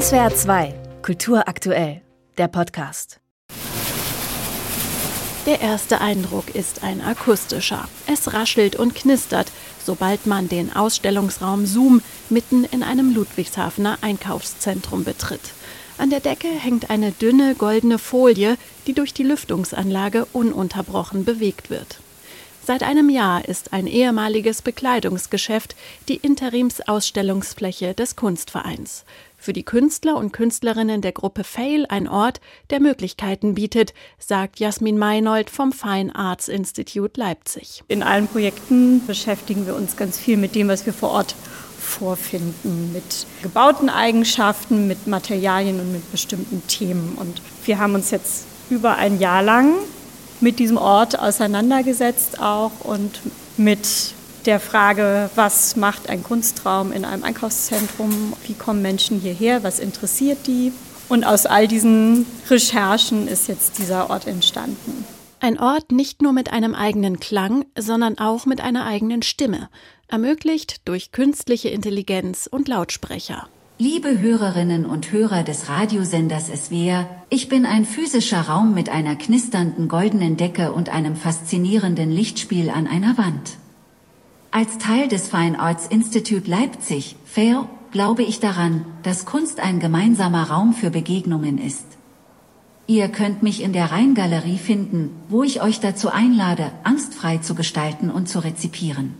SWR 2, Kultur aktuell, der Podcast. Der erste Eindruck ist ein akustischer. Es raschelt und knistert, sobald man den Ausstellungsraum Zoom mitten in einem Ludwigshafener Einkaufszentrum betritt. An der Decke hängt eine dünne goldene Folie, die durch die Lüftungsanlage ununterbrochen bewegt wird. Seit einem Jahr ist ein ehemaliges Bekleidungsgeschäft die Interimsausstellungsfläche des Kunstvereins. Für die Künstler und Künstlerinnen der Gruppe Fail ein Ort, der Möglichkeiten bietet, sagt Jasmin Meinold vom Fine Arts Institute Leipzig. In allen Projekten beschäftigen wir uns ganz viel mit dem, was wir vor Ort vorfinden, mit gebauten Eigenschaften, mit Materialien und mit bestimmten Themen. Und wir haben uns jetzt über ein Jahr lang mit diesem Ort auseinandergesetzt auch und mit der Frage, was macht ein Kunstraum in einem Einkaufszentrum, wie kommen Menschen hierher, was interessiert die. Und aus all diesen Recherchen ist jetzt dieser Ort entstanden. Ein Ort nicht nur mit einem eigenen Klang, sondern auch mit einer eigenen Stimme, ermöglicht durch künstliche Intelligenz und Lautsprecher. Liebe Hörerinnen und Hörer des Radiosenders SWR, ich bin ein physischer Raum mit einer knisternden goldenen Decke und einem faszinierenden Lichtspiel an einer Wand. Als Teil des Fine Arts Institute Leipzig, FAIR, glaube ich daran, dass Kunst ein gemeinsamer Raum für Begegnungen ist. Ihr könnt mich in der Rheingalerie finden, wo ich euch dazu einlade, angstfrei zu gestalten und zu rezipieren.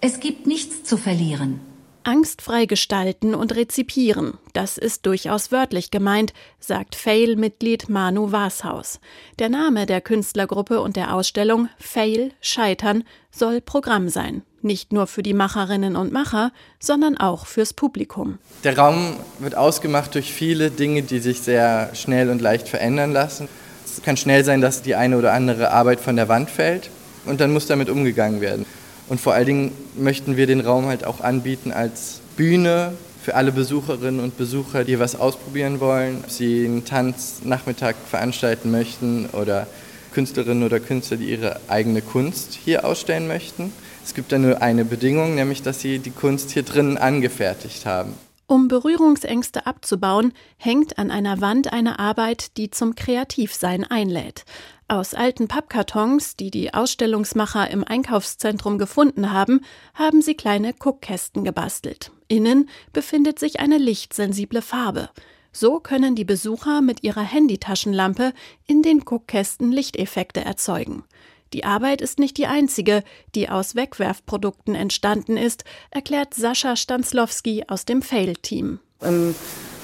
Es gibt nichts zu verlieren. Angstfrei gestalten und rezipieren, das ist durchaus wörtlich gemeint, sagt Fail-Mitglied Manu Washaus. Der Name der Künstlergruppe und der Ausstellung Fail Scheitern soll Programm sein. Nicht nur für die Macherinnen und Macher, sondern auch fürs Publikum. Der Raum wird ausgemacht durch viele Dinge, die sich sehr schnell und leicht verändern lassen. Es kann schnell sein, dass die eine oder andere Arbeit von der Wand fällt und dann muss damit umgegangen werden. Und vor allen Dingen möchten wir den Raum halt auch anbieten als Bühne für alle Besucherinnen und Besucher, die was ausprobieren wollen, ob sie einen Tanznachmittag veranstalten möchten oder Künstlerinnen oder Künstler, die ihre eigene Kunst hier ausstellen möchten. Es gibt da nur eine Bedingung, nämlich dass sie die Kunst hier drinnen angefertigt haben. Um Berührungsängste abzubauen, hängt an einer Wand eine Arbeit, die zum Kreativsein einlädt. Aus alten Pappkartons, die die Ausstellungsmacher im Einkaufszentrum gefunden haben, haben sie kleine Guckkästen gebastelt. Innen befindet sich eine lichtsensible Farbe. So können die Besucher mit ihrer Handytaschenlampe in den Guckkästen Lichteffekte erzeugen. Die Arbeit ist nicht die einzige, die aus Wegwerfprodukten entstanden ist, erklärt Sascha Stanzlowski aus dem Fail-Team. Im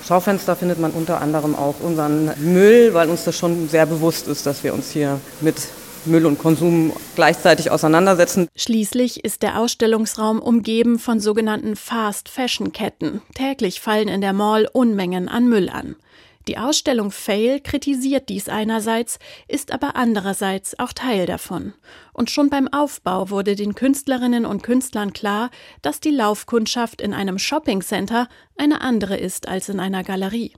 Schaufenster findet man unter anderem auch unseren Müll, weil uns das schon sehr bewusst ist, dass wir uns hier mit Müll und Konsum gleichzeitig auseinandersetzen. Schließlich ist der Ausstellungsraum umgeben von sogenannten Fast-Fashion-Ketten. Täglich fallen in der Mall Unmengen an Müll an. Die Ausstellung Fail kritisiert dies einerseits, ist aber andererseits auch Teil davon. Und schon beim Aufbau wurde den Künstlerinnen und Künstlern klar, dass die Laufkundschaft in einem Shoppingcenter eine andere ist als in einer Galerie.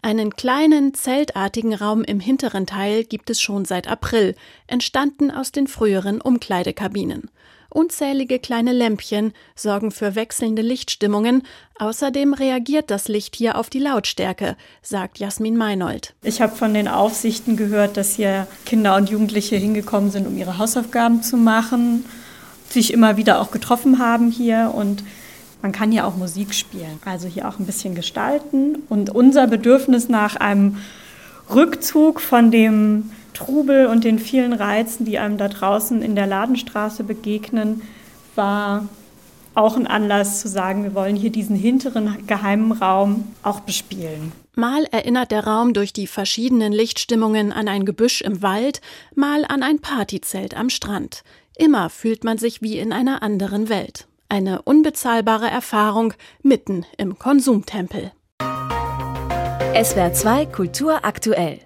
Einen kleinen, zeltartigen Raum im hinteren Teil gibt es schon seit April, entstanden aus den früheren Umkleidekabinen. Unzählige kleine Lämpchen sorgen für wechselnde Lichtstimmungen. Außerdem reagiert das Licht hier auf die Lautstärke, sagt Jasmin Meinold. Ich habe von den Aufsichten gehört, dass hier Kinder und Jugendliche hingekommen sind, um ihre Hausaufgaben zu machen, sich immer wieder auch getroffen haben hier und man kann hier auch Musik spielen, also hier auch ein bisschen gestalten. Und unser Bedürfnis nach einem Rückzug von dem Trubel und den vielen Reizen, die einem da draußen in der Ladenstraße begegnen, war auch ein Anlass zu sagen, wir wollen hier diesen hinteren geheimen Raum auch bespielen. Mal erinnert der Raum durch die verschiedenen Lichtstimmungen an ein Gebüsch im Wald, mal an ein Partyzelt am Strand. Immer fühlt man sich wie in einer anderen Welt. Eine unbezahlbare Erfahrung mitten im Konsumtempel. SWR 2 Kultur aktuell.